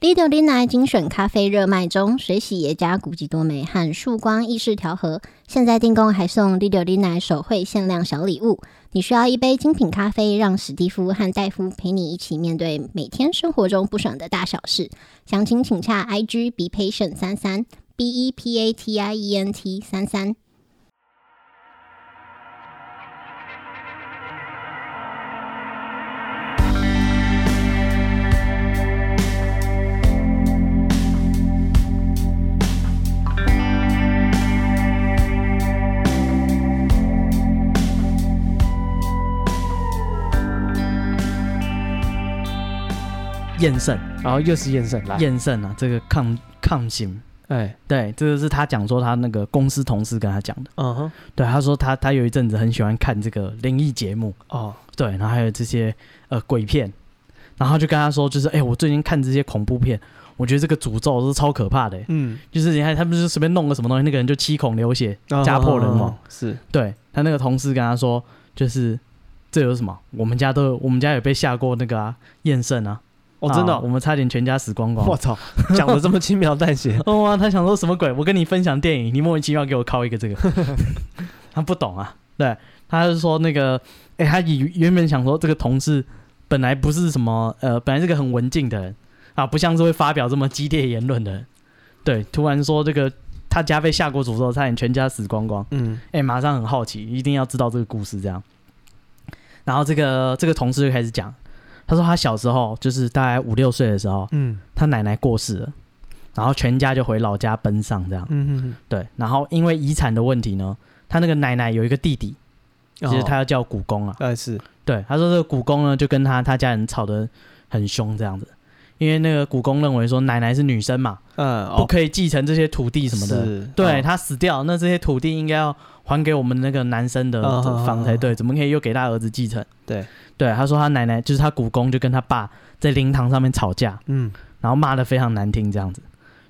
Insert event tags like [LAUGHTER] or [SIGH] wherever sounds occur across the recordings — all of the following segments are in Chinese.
Lido 林奶精选咖啡热卖中，水洗耶加古籍多美和曙光意式调和，现在订购还送 Lido 林奶手绘限量小礼物。你需要一杯精品咖啡，让史蒂夫和戴夫陪你一起面对每天生活中不爽的大小事。详情请洽 IG be patient 三三 b e p a t i e n t 三三。验肾，然后又是厌胜，来验肾啊，这个抗抗性，哎，对，这个是他讲说他那个公司同事跟他讲的，嗯哼，对，他说他他有一阵子很喜欢看这个灵异节目，哦，对，然后还有这些呃鬼片，然后就跟他说，就是哎，我最近看这些恐怖片，我觉得这个诅咒是超可怕的，嗯，就是你看他们就随便弄个什么东西，那个人就七孔流血，家破人亡，是。对，他那个同事跟他说，就是这有什么？我们家都我们家有被下过那个啊验肾啊。哦，真的、哦，我们差点全家死光光。我操，讲的这么轻描淡写。[LAUGHS] 哦啊，他想说什么鬼？我跟你分享电影，你莫名其妙给我靠一个这个，[LAUGHS] 他不懂啊。对，他是说那个，哎、欸，他以原本想说这个同事本来不是什么，呃，本来是个很文静的人啊，不像是会发表这么激烈言论的人。对，突然说这个他家被下过诅咒，差点全家死光光。嗯，哎、欸，马上很好奇，一定要知道这个故事这样。然后这个这个同事就开始讲。他说他小时候就是大概五六岁的时候，嗯，他奶奶过世了，然后全家就回老家奔丧这样，嗯哼哼，对，然后因为遗产的问题呢，他那个奶奶有一个弟弟，其实他要叫古公啊，但是。对，他说这个古公呢就跟他他家人吵得很凶这样子，因为那个古公认为说奶奶是女生嘛，嗯，不可以继承这些土地什么的，是对他死掉，那这些土地应该要还给我们那个男生的房才对，怎么可以又给他儿子继承？对。对，他说他奶奶就是他古公，就跟他爸在灵堂上面吵架，嗯，然后骂的非常难听这样子，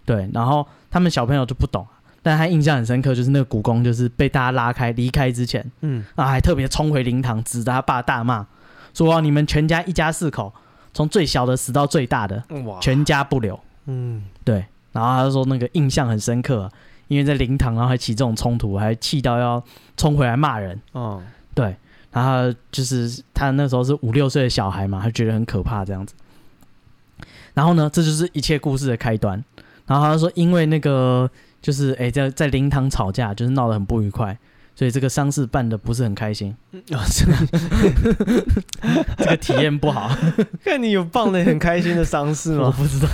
对，然后他们小朋友就不懂，但他印象很深刻，就是那个古公就是被大家拉开离开之前，嗯，啊还特别冲回灵堂，指着他爸大骂，说你们全家一家四口，从最小的死到最大的，全家不留，嗯，对，然后他说那个印象很深刻，因为在灵堂然后还起这种冲突，还气到要冲回来骂人，哦，对。然后就是他那时候是五六岁的小孩嘛，他觉得很可怕这样子。然后呢，这就是一切故事的开端。然后他说，因为那个就是哎，在在灵堂吵架，就是闹得很不愉快。所以这个丧事办的不是很开心，哦、[LAUGHS] 这个体验不好。[LAUGHS] 看你有办的很开心的丧事吗？我不知道，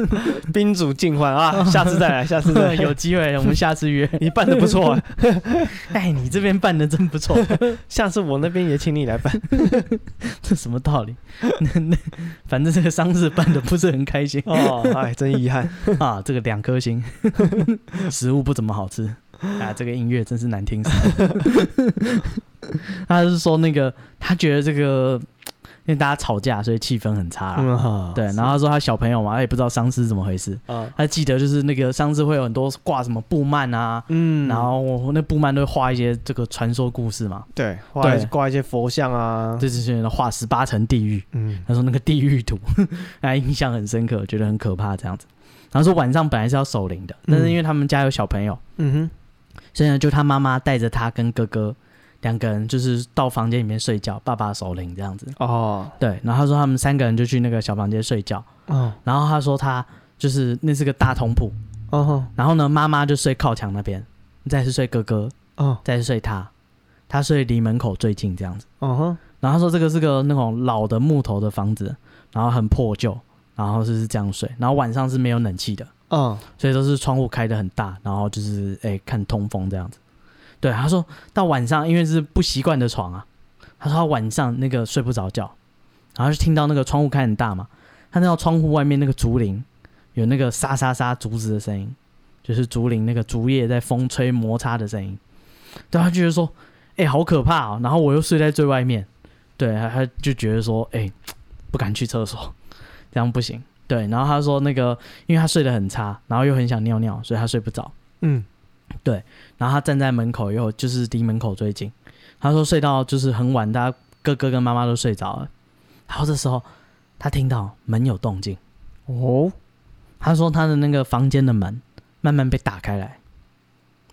[LAUGHS] 宾主尽欢啊！下次再来，下次再来有机会，我们下次约。你办的不错，啊哎，你这边办的真不错，下次我那边也请你来办。这什么道理？那那反正这个丧事办的不是很开心哦，哎，真遗憾啊！这个两颗星，食物不怎么好吃。啊，这个音乐真是难听死！[LAUGHS] 他是说那个，他觉得这个，因为大家吵架，所以气氛很差。嗯、对，然后他说他小朋友嘛，他也不知道丧尸怎么回事。嗯、他记得就是那个丧尸会有很多挂什么布幔啊，嗯，然后那布幔都会画一些这个传说故事嘛。对，画挂一些佛像啊，这些人画十八层地狱。嗯，他说那个地狱图，他印象很深刻，觉得很可怕这样子。然后说晚上本来是要守灵的，但是因为他们家有小朋友，嗯哼。现在就他妈妈带着他跟哥哥两个人，就是到房间里面睡觉，爸爸守灵这样子。哦，对，然后他说他们三个人就去那个小房间睡觉。哦，然后他说他就是那是个大通铺。哦，然后呢，妈妈就睡靠墙那边，再是睡哥哥。哦，再是睡他，他睡离门口最近这样子。哦，然后他说这个是个那种老的木头的房子，然后很破旧，然后就是这样睡，然后晚上是没有冷气的。嗯，所以都是窗户开的很大，然后就是哎、看通风这样子。对，他说到晚上，因为是不习惯的床啊，他说他晚上那个睡不着觉，然后就听到那个窗户开很大嘛，他听到窗户外面那个竹林有那个沙沙沙竹子的声音，就是竹林那个竹叶在风吹摩擦的声音。对，他觉得说哎、好可怕哦，然后我又睡在最外面，对，他他就觉得说哎、不敢去厕所，这样不行。对，然后他说那个，因为他睡得很差，然后又很想尿尿，所以他睡不着。嗯，对。然后他站在门口，又就是离门口最近。他说睡到就是很晚，大家哥哥跟妈妈都睡着了。然后这时候他听到门有动静。哦，他说他的那个房间的门慢慢被打开来，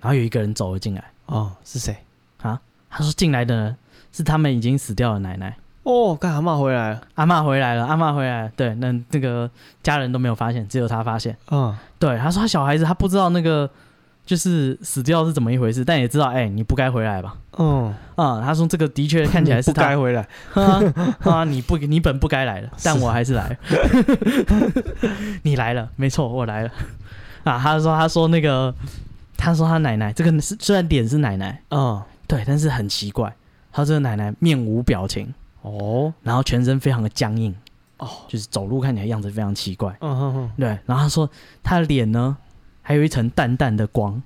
然后有一个人走了进来。哦，是谁啊？他说进来的人是他们已经死掉的奶奶。哦，干阿嬷回来了，阿嬷回来了，阿嬷回来了。对，那那个家人都没有发现，只有他发现。嗯，对，他说他小孩子他不知道那个就是死掉是怎么一回事，但也知道哎、欸，你不该回来吧？嗯啊，他说这个的确看起来是他不该回来 [LAUGHS] 啊，啊，你不你本不该来的，但我还是来了。[LAUGHS] 你来了，没错，我来了。啊，他说他说那个他说他奶奶这个是虽然脸是奶奶，嗯，对，但是很奇怪，他这个奶奶面无表情。哦，然后全身非常的僵硬，哦，就是走路看起来样子非常奇怪，嗯哼哼，对，然后他说他的脸呢，还有一层淡淡的光，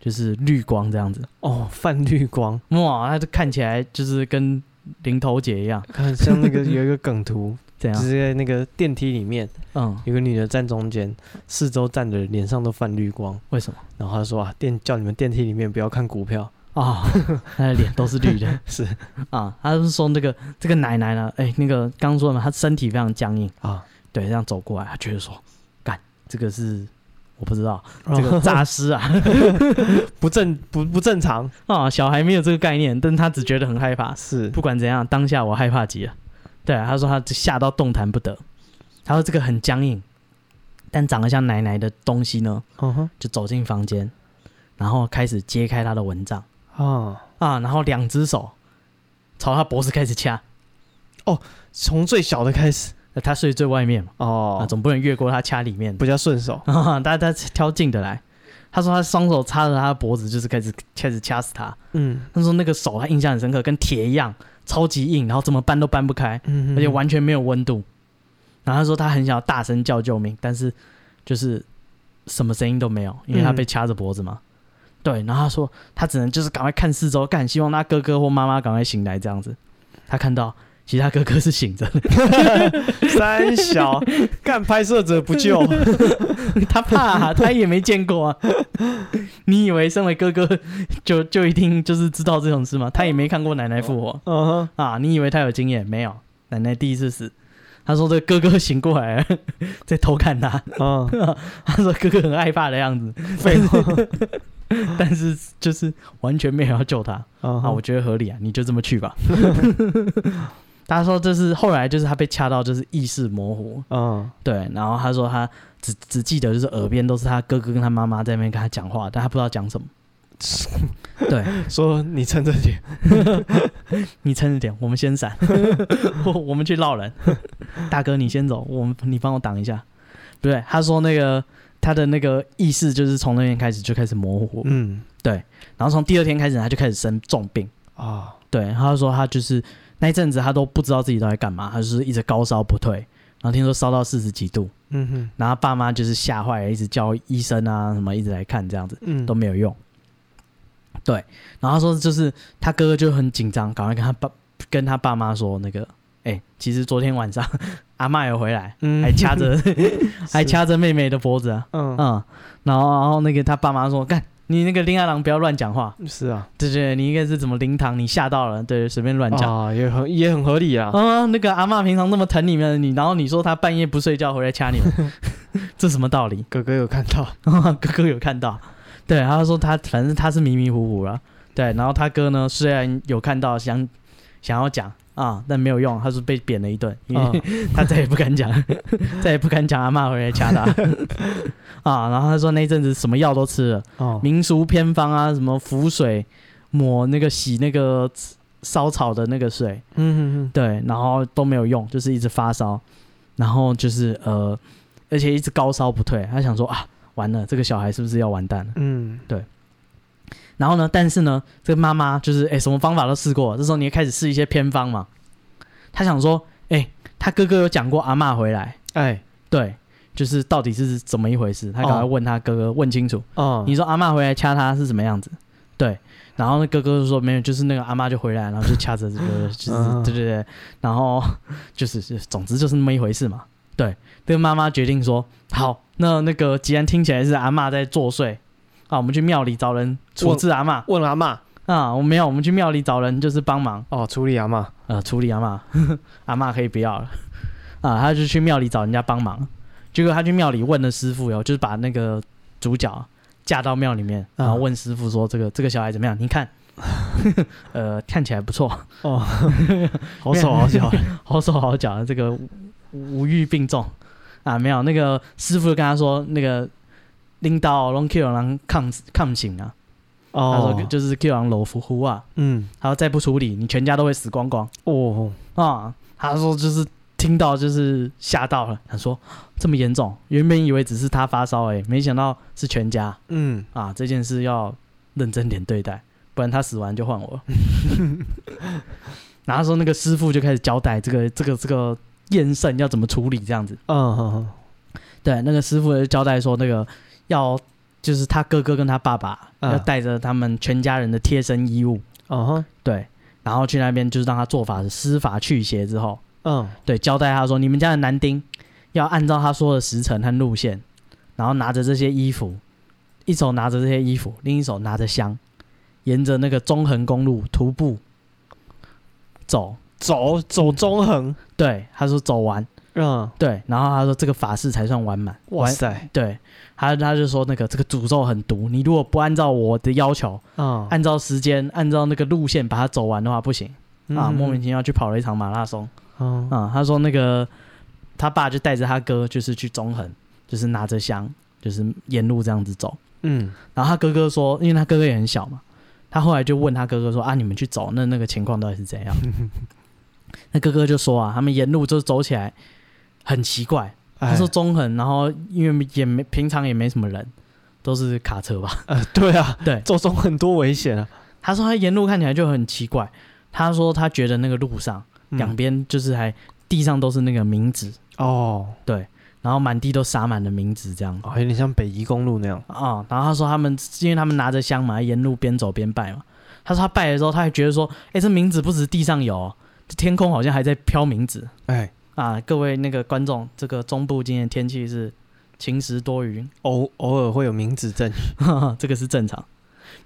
就是绿光这样子，哦，泛绿光，哇，他就看起来就是跟零头姐一样，看像那个有一个梗图，[LAUGHS] 这样，就是在那个电梯里面，嗯，有个女的站中间，四周站的人脸上都泛绿光，为什么？然后他说啊，电叫你们电梯里面不要看股票。啊，[LAUGHS] 他的脸都是绿的，[LAUGHS] 是。啊，他是说那个这个奶奶呢，哎、欸，那个刚说嘛，她身体非常僵硬。啊，对，这样走过来，他觉得说，干，这个是我不知道，这个诈尸啊，[LAUGHS] 不正不不正常。啊，小孩没有这个概念，但他只觉得很害怕，是，不管怎样，当下我害怕极了，对啊，他说他吓到动弹不得，他说这个很僵硬，但长得像奶奶的东西呢，就走进房间，然后开始揭开他的蚊帐。啊啊！然后两只手朝他脖子开始掐，哦，从最小的开始，他睡最外面嘛，哦，啊，总不能越过他掐里面，比较顺手。[LAUGHS] 大家挑近的来，他说他双手插着他的脖子，就是开始开始掐死他。嗯，他说那个手他印象很深刻，跟铁一样，超级硬，然后怎么搬都搬不开，嗯，而且完全没有温度。然后他说他很想要大声叫救命，但是就是什么声音都没有，因为他被掐着脖子嘛。对，然后他说他只能就是赶快看四周，干希望他哥哥或妈妈赶快醒来这样子。他看到其实他哥哥是醒着的，[LAUGHS] 三小干拍摄者不救，[LAUGHS] 他怕、啊，他也没见过啊。你以为身为哥哥就就一定就是知道这种事吗？他也没看过奶奶复活，啊，你以为他有经验？没有，奶奶第一次死。他说这哥哥醒过来了，[LAUGHS] 在偷看他，嗯，他说哥哥很害怕的样子，废话。[LAUGHS] 但是就是完全没有要救他啊！我觉得合理啊，你就这么去吧。[LAUGHS] 他说这是后来就是他被掐到就是意识模糊，嗯，对。然后他说他只只记得就是耳边都是他哥哥跟他妈妈在那边跟他讲话，但他不知道讲什么。[LAUGHS] 对，说你撑着点，你撑着点，我们先闪，我我们去烙人。大哥你先走，我们你帮我挡一下。不对，他说那个。他的那个意识就是从那天开始就开始模糊，嗯，对，然后从第二天开始他就开始生重病。啊，哦、对，他就说他就是那一阵子他都不知道自己都在干嘛，他就是一直高烧不退，然后听说烧到四十几度，嗯哼，然后爸妈就是吓坏了，一直叫医生啊什么一直来看这样子，嗯，都没有用，对，然后他说就是他哥哥就很紧张，赶快跟他爸跟他爸妈说那个。哎、欸，其实昨天晚上阿嬷有回来，嗯、还掐着 [LAUGHS] [LAUGHS] 还掐着妹妹的脖子啊，嗯。嗯，然后然后那个他爸妈说，干你那个林阿郎不要乱讲话，是啊，对对，你应该是怎么灵堂你吓到了，对，随便乱讲。啊，也很也很合理啊，啊，那个阿嬷平常那么疼你们，你然后你说他半夜不睡觉回来掐你们，[LAUGHS] 这什么道理？哥哥有看到，哥哥有看到，对，他说他反正他是迷迷糊糊了，对，然后他哥呢虽然有看到想想要讲。啊！但没有用，他是被扁了一顿，因为 [LAUGHS] 他再也不敢讲，[LAUGHS] 再也不敢讲阿嬷回来掐他 [LAUGHS] 啊！然后他说那阵子什么药都吃了，哦、民俗偏方啊，什么符水抹那个洗那个烧草的那个水，嗯嗯嗯，对，然后都没有用，就是一直发烧，然后就是呃，而且一直高烧不退，他想说啊，完了，这个小孩是不是要完蛋了？嗯，对。然后呢？但是呢，这个妈妈就是哎，什么方法都试过。这时候你也开始试一些偏方嘛。他想说，哎，他哥哥有讲过阿嬷回来，哎，对，就是到底是怎么一回事？他赶快问他哥哥问清楚。哦，你说阿嬷回来掐他是什么样子？对，然后那哥哥就说没有，就是那个阿妈就回来，然后就掐着这个，就是对对对，然后就是总之就是那么一回事嘛。对，这个妈妈决定说，好，那那个既然听起来是阿嬷在作祟。啊，我们去庙里找人处置阿嬷。问阿嬷啊，我没有，我们去庙里找人就是帮忙哦，处理阿嬷。呃，处理阿嬷，[LAUGHS] 阿嬷可以不要了。啊，他就去庙里找人家帮忙。结果他去庙里问了师傅哟，就是把那个主角架到庙里面，然后问师傅说：“这个这个小孩怎么样？你看，[LAUGHS] 呃，看起来不错哦，[LAUGHS] 好手好脚，好手好脚，这个无欲并重啊，没有那个师傅就跟他说，那个拎刀拢 Q 人抗抗醒啊。”哦，他说就是 Q 狼罗浮呼啊，嗯，他说再不处理，你全家都会死光光。哦，啊，他说就是听到就是吓到了，他说这么严重，原本以为只是他发烧哎，没想到是全家。嗯，啊，这件事要认真点对待，不然他死完就换我。[LAUGHS] 然后说那个师傅就开始交代这个这个这个验肾要怎么处理这样子。嗯对，那个师傅就交代说那个要。就是他哥哥跟他爸爸要带着他们全家人的贴身衣物，嗯哼，对，然后去那边就是让他做法施法去邪之后，嗯，对，交代他说你们家的男丁要按照他说的时辰和路线，然后拿着这些衣服，一手拿着这些衣服，另一手拿着香，沿着那个中横公路徒步走。走走中横，对，他说走完，嗯，对，然后他说这个法事才算完满，哇塞，对。他他就说那个这个诅咒很毒，你如果不按照我的要求，嗯，按照时间，按照那个路线把它走完的话不行，嗯、啊，莫名其妙去跑了一场马拉松，嗯，啊，他说那个他爸就带着他哥就是去中横，就是拿着香，就是沿路这样子走，嗯，然后他哥哥说，因为他哥哥也很小嘛，他后来就问他哥哥说啊，你们去走那那个情况到底是怎样？[LAUGHS] 那哥哥就说啊，他们沿路就走起来很奇怪。他说中横，然后因为也没平常也没什么人，都是卡车吧？[LAUGHS] 呃，对啊，[LAUGHS] 对，走中横多危险啊！他说他沿路看起来就很奇怪。他说他觉得那个路上两边就是还地上都是那个冥纸哦，对，然后满地都撒满了冥纸，这样哦，有点像北宜公路那样啊。然后他说他们因为他们拿着香嘛，沿路边走边拜嘛。他说他拜的时候，他还觉得说，哎，这冥纸不止地上有，这天空好像还在飘冥纸，哎。啊，各位那个观众，这个中部今天天气是晴时多云，偶偶尔会有明子阵雨，[LAUGHS] 这个是正常。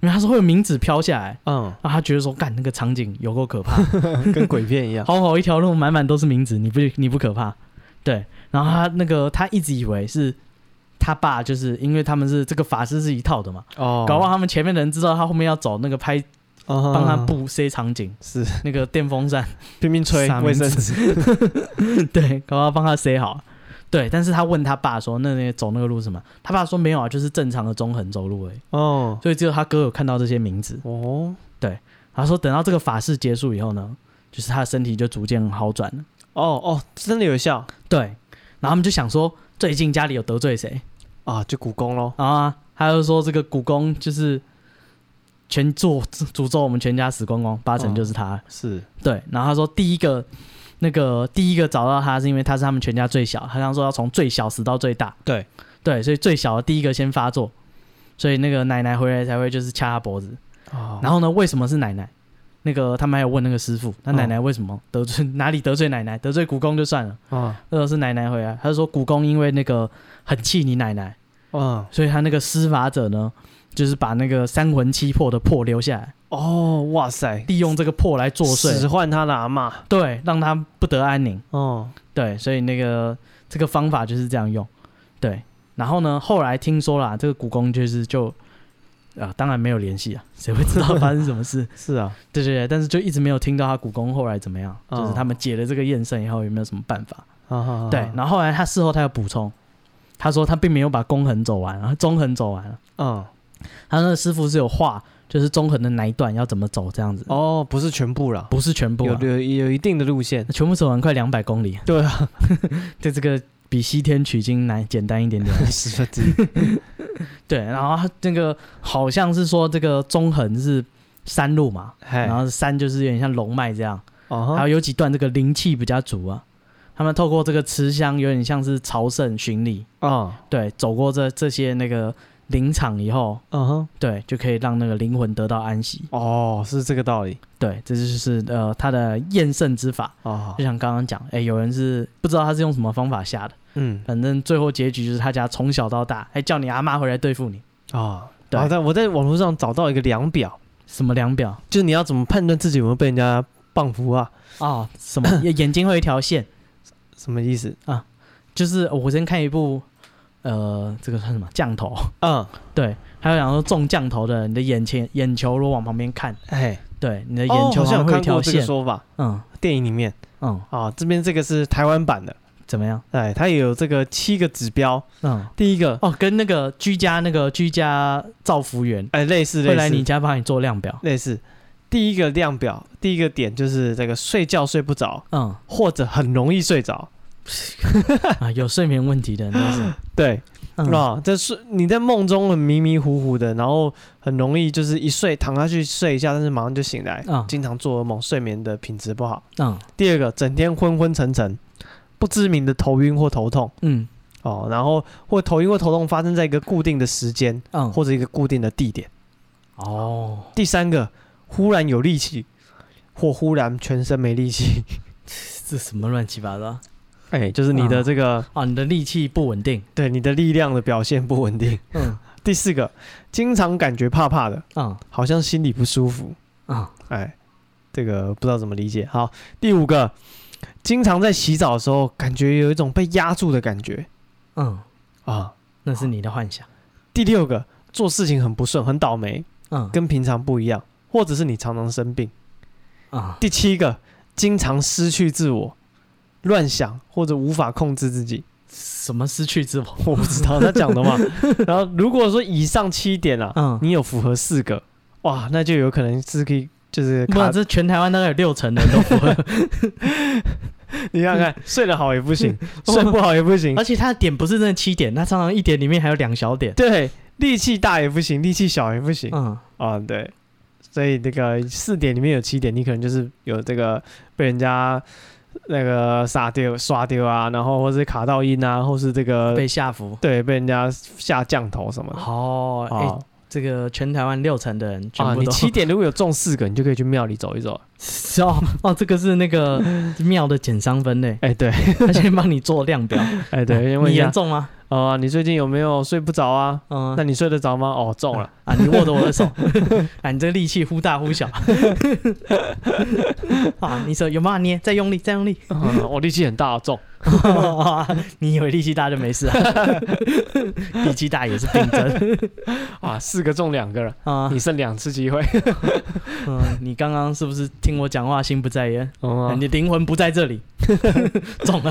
因为他说会有名字飘下来，嗯，啊他觉得说，干那个场景有够可怕，[LAUGHS] 跟鬼片一样。[LAUGHS] 好好一条路，满满都是名字，你不你不可怕？对。然后他那个他一直以为是他爸，就是因为他们是这个法师是一套的嘛，哦，搞不好他们前面的人知道他后面要走那个拍。帮他布塞场景，是那个电风扇拼命吹卫生纸，[LAUGHS] 对，刚刚帮他塞好，对。但是他问他爸说：“那那走那个路什么？”他爸说：“没有啊，就是正常的中横走路而已。”哦，所以只有他哥有看到这些名字。哦，对。他说：“等到这个法事结束以后呢，就是他的身体就逐渐好转了。”哦哦，真的有效。对。然后他们就想说，最近家里有得罪谁啊？就古公喽。啊，他就说这个古公就是。全做诅咒我们全家死光光，八成就是他。哦、是对，然后他说第一个那个第一个找到他是因为他是他们全家最小，他刚说要从最小死到最大。对对，所以最小的第一个先发作，所以那个奶奶回来才会就是掐他脖子。哦、然后呢，为什么是奶奶？那个他们还有问那个师傅，那奶奶为什么得罪、哦、[LAUGHS] 哪里得罪奶奶？得罪古公就算了。啊，那个是奶奶回来，他就说古公因为那个很气你奶奶，嗯，所以他那个施法者呢。就是把那个三魂七魄的魄留下来哦，哇塞！利用这个魄来作祟，使唤他的阿嬷，对，让他不得安宁。哦，对，所以那个这个方法就是这样用，对。然后呢，后来听说啦，这个古公就是就啊，当然没有联系啊，[LAUGHS] 谁会知道发生什么事？[LAUGHS] 是啊，对对对，但是就一直没有听到他古公后来怎么样，哦、就是他们解了这个验肾以后有没有什么办法？哦、对，然后后来他事后他有补充，他说他并没有把公横走完，然后中横走完了。嗯。他那个师傅是有画，就是中横的哪一段要怎么走这样子。哦，不是全部了，不是全部，有有有一定的路线，全部走完快两百公里。对啊，[LAUGHS] 对这个比西天取经难简单一点点，[LAUGHS] 十分之对，然后他那个好像是说这个中横是山路嘛，嘿。然后山就是有点像龙脉这样，还有有几段这个灵气比较足啊，他们透过这个吃香有点像是朝圣巡礼。啊，哦、对，走过这这些那个。临场以后，嗯哼，对，就可以让那个灵魂得到安息。哦，是这个道理。对，这就是呃他的验圣之法。哦，就像刚刚讲，哎，有人是不知道他是用什么方法下的。嗯，反正最后结局就是他家从小到大，还叫你阿妈回来对付你。哦，对。我在我在网络上找到一个量表，什么量表？就是你要怎么判断自己有没有被人家棒服啊？哦，什么？眼睛会有一条线，什么意思啊？就是我先看一部，呃，这个算什么？降头？嗯，[LAUGHS] 对，还有讲说中降头的，你的眼前眼球如果往旁边看，哎，对，你的眼球上会一条线。哦、好像有看过这个说法，嗯，电影里面，嗯，啊，这边这个是台湾版的。怎么样？哎，它也有这个七个指标。嗯，第一个。哦，跟那个居家那个居家造福员哎类似，类似。会来你家帮你做量表。类似，第一个量表，第一个点就是这个睡觉睡不着，嗯，或者很容易睡着 [LAUGHS] 啊，有睡眠问题的那是。[LAUGHS] 对，嗯、啊，这是你在梦中很迷迷糊糊的，然后很容易就是一睡躺下去睡一下，但是马上就醒来，嗯，经常做噩梦，睡眠的品质不好。嗯，第二个，整天昏昏沉沉。不知名的头晕或头痛，嗯，哦，然后或头晕或头痛发生在一个固定的时间，嗯，或者一个固定的地点，哦。第三个，忽然有力气，或忽然全身没力气，[LAUGHS] 这什么乱七八糟？哎，就是你的这个啊、哦，你的力气不稳定，对，你的力量的表现不稳定。[LAUGHS] 嗯。第四个，经常感觉怕怕的，嗯，好像心里不舒服，嗯，哎，这个不知道怎么理解。好，第五个。经常在洗澡的时候，感觉有一种被压住的感觉。嗯，啊，那是你的幻想。第六个，做事情很不顺，很倒霉。嗯，跟平常不一样，或者是你常常生病。啊，第七个，经常失去自我，乱想或者无法控制自己。什么失去自我？[LAUGHS] 我不知道他讲的嘛。[LAUGHS] 然后如果说以上七点啊，嗯，你有符合四个，哇，那就有可能是可以。就是，哇，这全台湾大概有六成的人都符合。[LAUGHS] 你看看，睡得好也不行，睡不好也不行，而且他的点不是真的七点，他常常一点里面还有两小点。对，力气大也不行，力气小也不行。嗯啊，对，所以那个四点里面有七点，你可能就是有这个被人家那个杀丢、刷丢啊，然后或是卡到音啊，或是这个被下服，对，被人家下降头什么的。哦，哎、欸。这个全台湾六成的人全部都，啊，你七点如果有中四个，你就可以去庙里走一走。[LAUGHS] 哦哦，这个是那个 [LAUGHS] 庙的减伤分类。哎，对，他先帮你做量表。[LAUGHS] 哎，对，你严重吗？哦，你最近有没有睡不着啊？嗯，那你睡得着吗？哦，中了啊！你握着我的手，[LAUGHS] 啊，你这力气忽大忽小。[LAUGHS] 啊，你手有没有捏？再用力，再用力。我力气很大，中。[LAUGHS] 你以为力气大就没事啊？力气大也是病症。啊，四个中两个了啊！你剩两次机会。嗯，你刚刚是不是听我讲话心不在焉？哦，你的灵魂不在这里。中了。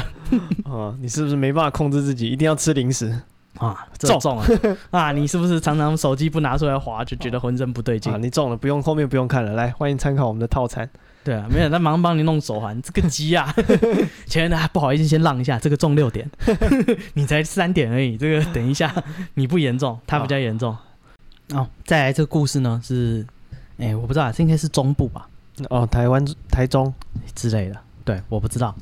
啊，你是不是没办法控制自己？一定要吃零食啊？中中啊！啊，你是不是常常手机不拿出来滑就觉得浑身不对劲？啊，你中了，不用后面不用看了。来，欢迎参考我们的套餐。对啊，没有，他马上帮你弄手环。这个鸡啊，[LAUGHS] 前面的还不好意思，先让一下。这个中六点，[LAUGHS] 你才三点而已。这个等一下，你不严重，他比较严重。哦，再来这个故事呢是，哎，我不知道，这应该是中部吧？哦，台湾台中之类的。对，我不知道。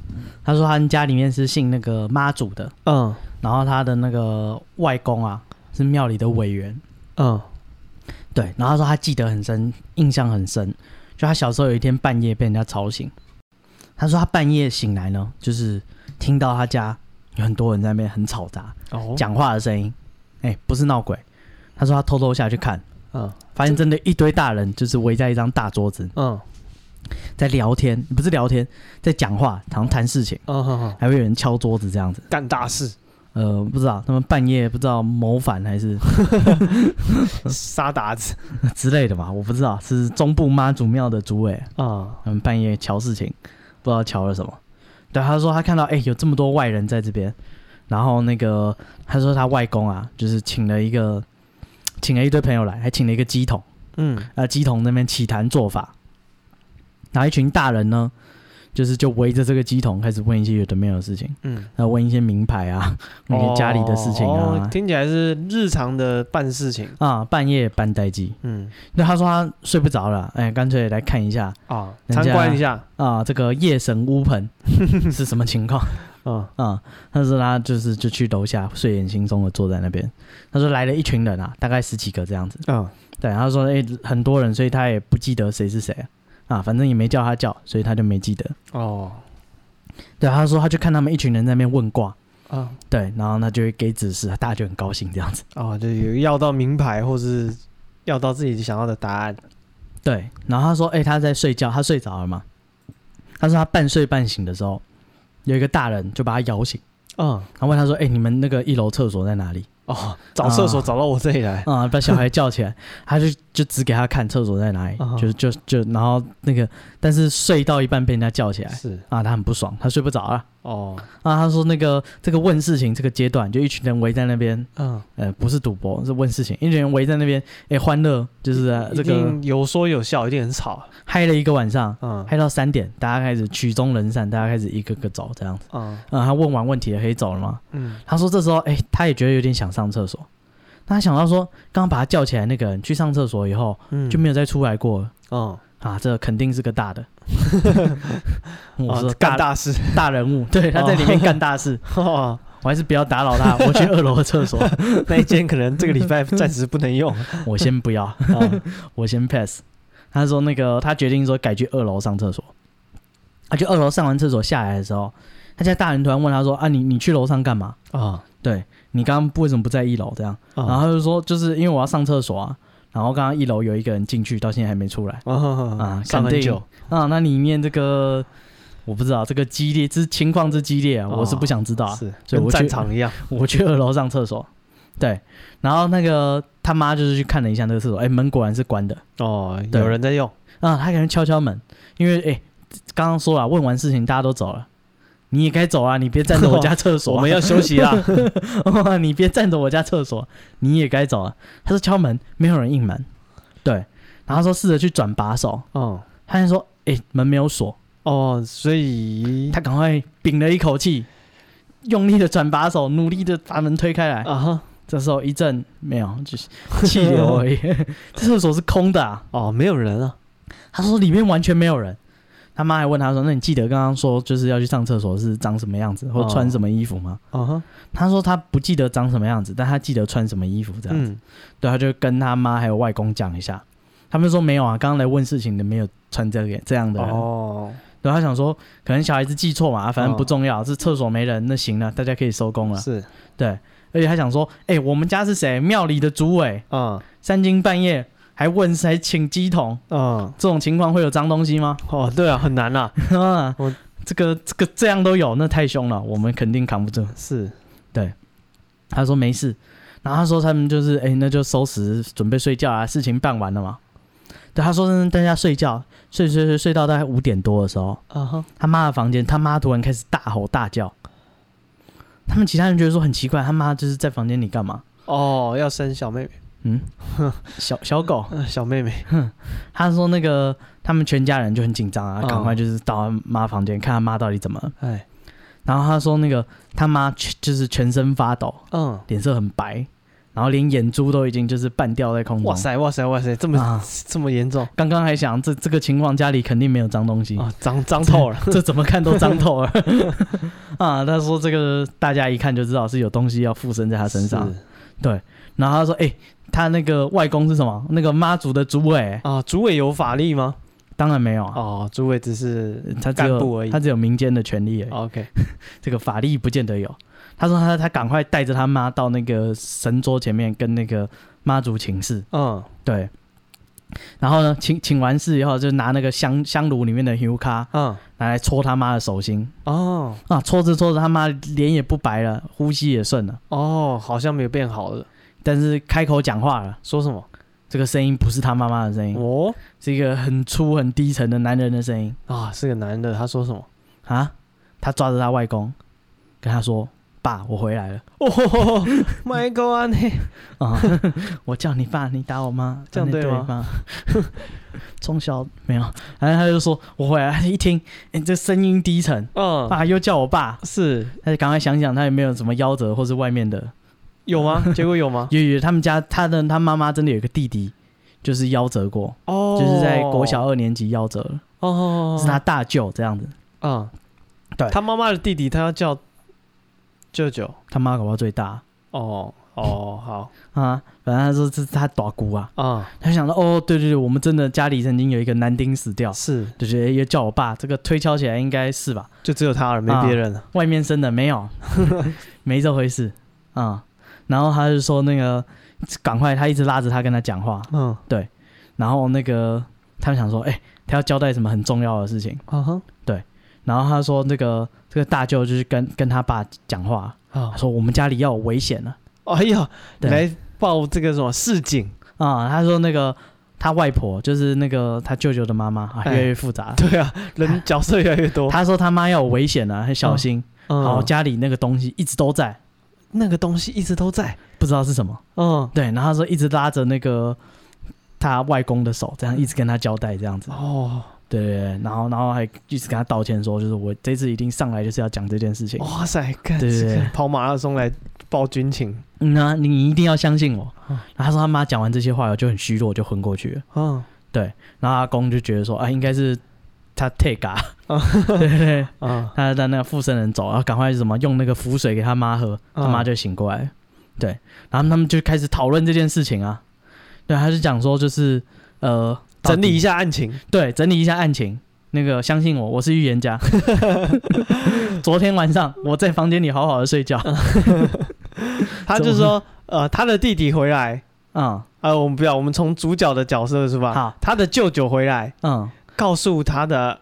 他说他们家里面是信那个妈祖的，嗯，然后他的那个外公啊是庙里的委员，嗯，对，然后他说他记得很深，印象很深。就他小时候有一天半夜被人家吵醒，他说他半夜醒来呢，就是听到他家有很多人在那边很吵杂，哦，讲话的声音，哎、欸，不是闹鬼。他说他偷偷下去看，嗯，发现真的一堆大人就是围在一张大桌子，嗯，在聊天，不是聊天，在讲话，好像谈事情，嗯。还会有人敲桌子这样子，干大事。呃，不知道他们半夜不知道谋反还是 [LAUGHS] 杀鞑子之类的吧？我不知道，是中部妈祖庙的主委啊，他们半夜瞧事情，不知道瞧了什么。对，他说他看到哎、欸，有这么多外人在这边，然后那个他说他外公啊，就是请了一个请了一堆朋友来，还请了一个鸡童，嗯，啊鸡童那边起坛做法，然后一群大人呢。就是就围着这个机桶开始问一些有的没有的事情，嗯，然后问一些名牌啊，一些家里的事情啊，哦、听起来是日常的办事情。啊，半夜办待机，嗯，那他说他睡不着了，哎，干脆来看一下啊，参观一下。啊，这个夜神乌盆 [LAUGHS] 是什么情况？啊啊，他说他就是就去楼下睡眼惺忪的坐在那边，他说来了一群人啊，大概十几个这样子，嗯，对，他说哎很多人，所以他也不记得谁是谁啊。啊，反正也没叫他叫，所以他就没记得。哦，对，他说他就看他们一群人在那边问卦，啊，对，然后他就会给指示，大家就很高兴这样子。哦，就有要到名牌，或是要到自己想要的答案。对，然后他说，哎、欸，他在睡觉，他睡着了嘛？他说他半睡半醒的时候，有一个大人就把他摇醒。嗯，然后问他说：“哎，你们那个一楼厕所在哪里？”哦，找厕所找到我这里来啊！把小孩叫起来，[LAUGHS] 他就就只给他看厕所在哪里，就就就然后那个，但是睡到一半被人家叫起来，是啊，他很不爽，他睡不着了。哦，那，他说那个这个问事情这个阶段，就一群人围在那边，嗯，呃，不是赌博，是问事情，一群人围在那边，哎，欢乐就是这个有说有笑，一定很吵，嗨了一个晚上，嗯，嗨到三点，大家开始曲终人散，大家开始一个个走这样。子，嗯，啊，他问完问题了，可以走了吗？嗯，他说这时候，哎，他也觉得有点想上厕所，他想到说，刚刚把他叫起来那个人去上厕所以后，嗯，就没有再出来过，嗯。啊，这肯定是个大的，[LAUGHS] 我说干大事，[LAUGHS] 大人物，[LAUGHS] 对，他在里面干大事，我还是不要打扰他，我去二楼的厕所，那一间可能这个礼拜暂时不能用，我先不要，我先 pass。他说那个他决定说改去二楼上厕所，他去二楼上完厕所下来的时候，他家大人突然问他说啊，你你去楼上干嘛啊？对，你刚刚为什么不在一楼这样？然后他就说就是因为我要上厕所啊。然后刚刚一楼有一个人进去，到现在还没出来啊，上很久啊。那里面这个我不知道，这个激烈之情况之激烈啊，我是不想知道啊。是，跟战场一样。[LAUGHS] 我去二楼上厕所，对，然后那个他妈就是去看了一下那个厕所，哎，门果然是关的哦，有人在用啊。他可能敲敲门，因为哎，刚刚说了，问完事情大家都走了。你也该走啊！你别占着我家厕所，[LAUGHS] 我们要休息啊！[LAUGHS] 你别占着我家厕所，你也该走啊！他说敲门，没有人应门，对，然后说试着去转把手，哦，他就说，哎，门没有锁，哦，所以他赶快屏了一口气，用力的转把手，努力的把门推开来啊哈！这时候一阵没有，就是气流而已，[LAUGHS] 这厕所是空的啊！哦，没有人啊！他说里面完全没有人。他妈还问他说：“那你记得刚刚说就是要去上厕所是长什么样子，或穿什么衣服吗？”哦 uh huh. 他说他不记得长什么样子，但他记得穿什么衣服这样子。嗯、对，他就跟他妈还有外公讲一下，他们说没有啊，刚刚来问事情的没有穿这个这样的。哦，对，他想说可能小孩子记错嘛，反正不重要，是厕所没人，那行了，大家可以收工了。是，对，而且他想说，哎、欸，我们家是谁？庙里的主委啊，嗯、三更半夜。还问谁请鸡桶？嗯，这种情况会有脏东西吗？哦，对啊，很难啊。[LAUGHS] 我这个这个这样都有，那太凶了，我们肯定扛不住。是，对。他说没事，然后他说他们就是，哎，那就收拾准备睡觉啊，事情办完了嘛。对，他说大家睡觉，睡睡睡睡到大概五点多的时候，嗯哼，他妈的房间，他妈突然开始大吼大叫。他们其他人觉得说很奇怪，他妈就是在房间里干嘛？哦，要生小妹妹。嗯，小小狗，小妹妹，他说那个他们全家人就很紧张啊，赶快就是到他妈房间看他妈到底怎么。了。哎，然后他说那个他妈就是全身发抖，嗯，脸色很白，然后连眼珠都已经就是半掉在空中。哇塞哇塞哇塞，这么这么严重？刚刚还想这这个情况家里肯定没有脏东西。啊，脏脏透了，[LAUGHS] 这怎么看都脏透了。[LAUGHS] 啊，他说这个大家一看就知道是有东西要附身在他身上。对，然后他说哎。他那个外公是什么？那个妈祖的主委啊？主委有法力吗？当然没有啊哦，主委只是他干部而已，他只有民间的权利而已。OK，[LAUGHS] 这个法力不见得有。他说他他赶快带着他妈到那个神桌前面跟那个妈祖请示。嗯，对。然后呢，请请完事以后，就拿那个香香炉里面的油卡，嗯，拿来搓他妈的手心。哦，啊，搓着搓着，他妈脸也不白了，呼吸也顺了。哦，好像没有变好了。但是开口讲话了，说什么？这个声音不是他妈妈的声音哦，是一个很粗很低沉的男人的声音啊，是个男的。他说什么？啊？他抓着他外公，跟他说：“爸，我回来了。”哦，My God！啊，我叫你爸，你打我妈，这样对吗？[LAUGHS] 从小没有，然后他就说：“我回来。”一听，哎，这声音低沉，嗯，爸又叫我爸，是，他就赶快想想，他有没有什么夭折，或是外面的。有吗？[LAUGHS] 结果有吗？有有，他们家他的他妈妈真的有一个弟弟，就是夭折过，哦，就是在国小二年级夭折了，哦，是他大舅这样子，嗯，对，他妈妈的弟弟，他要叫舅舅，他妈搞不好最大，哦哦，好。[LAUGHS] 啊，反正他说这是他大姑啊，啊，他想到哦，对对对，我们真的家里曾经有一个男丁死掉，是，就觉得要叫我爸，这个推敲起来应该是吧，就只有他了，没别人了，外面生的没有，[LAUGHS] 没这回事，啊。然后他就说那个，赶快，他一直拉着他跟他讲话。嗯，对。然后那个他们想说，哎，他要交代什么很重要的事情。嗯哼，对。然后他说那个这个大舅就是跟跟他爸讲话，他说我们家里要有危险了。哎呀，来报这个什么市警啊？他说那个他外婆就是那个他舅舅的妈妈，啊越来越复杂。对啊，人角色越来越多。[LAUGHS] 他说他妈要有危险了，很小心。好，家里那个东西一直都在，那个东西一直都在，不知道是什么。嗯，对。然后他说一直拉着那个他外公的手，这样一直跟他交代这样子。哦。对，然后然后还一直跟他道歉，说就是我这次一定上来就是要讲这件事情。哇塞，对对对，跑马拉松来报军情，嗯啊，你一定要相信我。然后他说他妈讲完这些话，我就很虚弱，就昏过去了。嗯，对。然后阿公就觉得说啊，应该是他 take 啊，对他在那个附身人走，然后赶快什么用那个符水给他妈喝，他妈就醒过来。对，然后他们就开始讨论这件事情啊。对，他就讲说就是呃。整理一下案情，对，整理一下案情。那个，相信我，我是预言家。[LAUGHS] 昨天晚上我在房间里好好的睡觉。[LAUGHS] 他就说，呃，他的弟弟回来，嗯，呃，我们不要，我们从主角的角色是吧？好，他的舅舅回来，嗯，告诉他的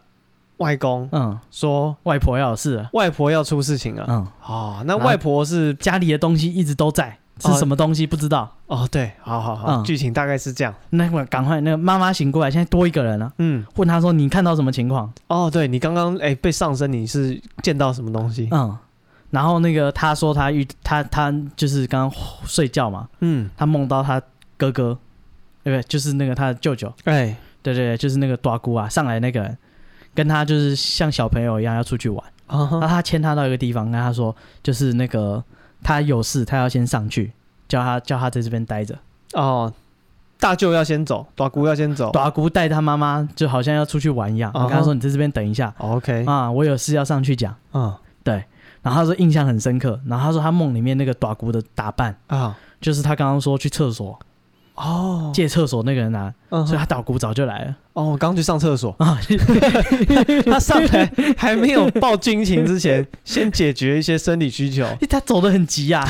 外公，嗯，说外婆要有事，外婆要出事情了，嗯，哦，那外婆是家里的东西一直都在。是什么东西不知道哦？对，好好好，剧情大概是这样。那会赶快，那个妈妈醒过来，现在多一个人了。嗯，问他说：“你看到什么情况？”哦，对，你刚刚哎被上身，你是见到什么东西？嗯，然后那个他说他遇他他就是刚刚睡觉嘛，嗯，他梦到他哥哥，对不对？就是那个他的舅舅。哎，对对对，就是那个大姑啊，上来那个人跟他就是像小朋友一样要出去玩，然后他牵他到一个地方，跟他说就是那个。他有事，他要先上去，叫他叫他在这边待着。哦，大舅要先走，大姑要先走。大姑带他妈妈，就好像要出去玩一样。我跟他说：“你在这边等一下。” OK 啊，我有事要上去讲。嗯，对。然后他说印象很深刻。然后他说他梦里面那个大姑的打扮啊，就是他刚刚说去厕所。哦，借厕所那个人拿，所以他大姑早就来了。哦，我刚去上厕所啊，[LAUGHS] 他上来还没有报军情之前，[LAUGHS] 先解决一些生理需求。他走得很急啊，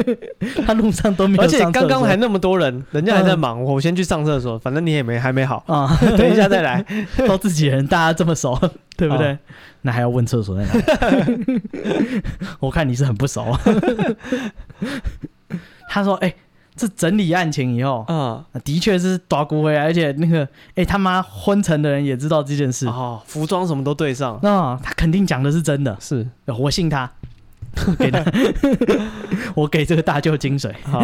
[LAUGHS] 他路上都没有，而且刚刚还那么多人，人家还在忙，我先去上厕所，反正你也没还没好啊，等一下再来，都自己人，大家这么熟，对不对？那还要问厕所在哪？我看你是很不熟。他说：“哎。”这整理案情以后，嗯，的确是抓骨回来，而且那个，哎，他妈昏沉的人也知道这件事，哦，服装什么都对上，那他肯定讲的是真的，是，我信他，[LAUGHS] 给他，[LAUGHS] 我给这个大舅金水，好，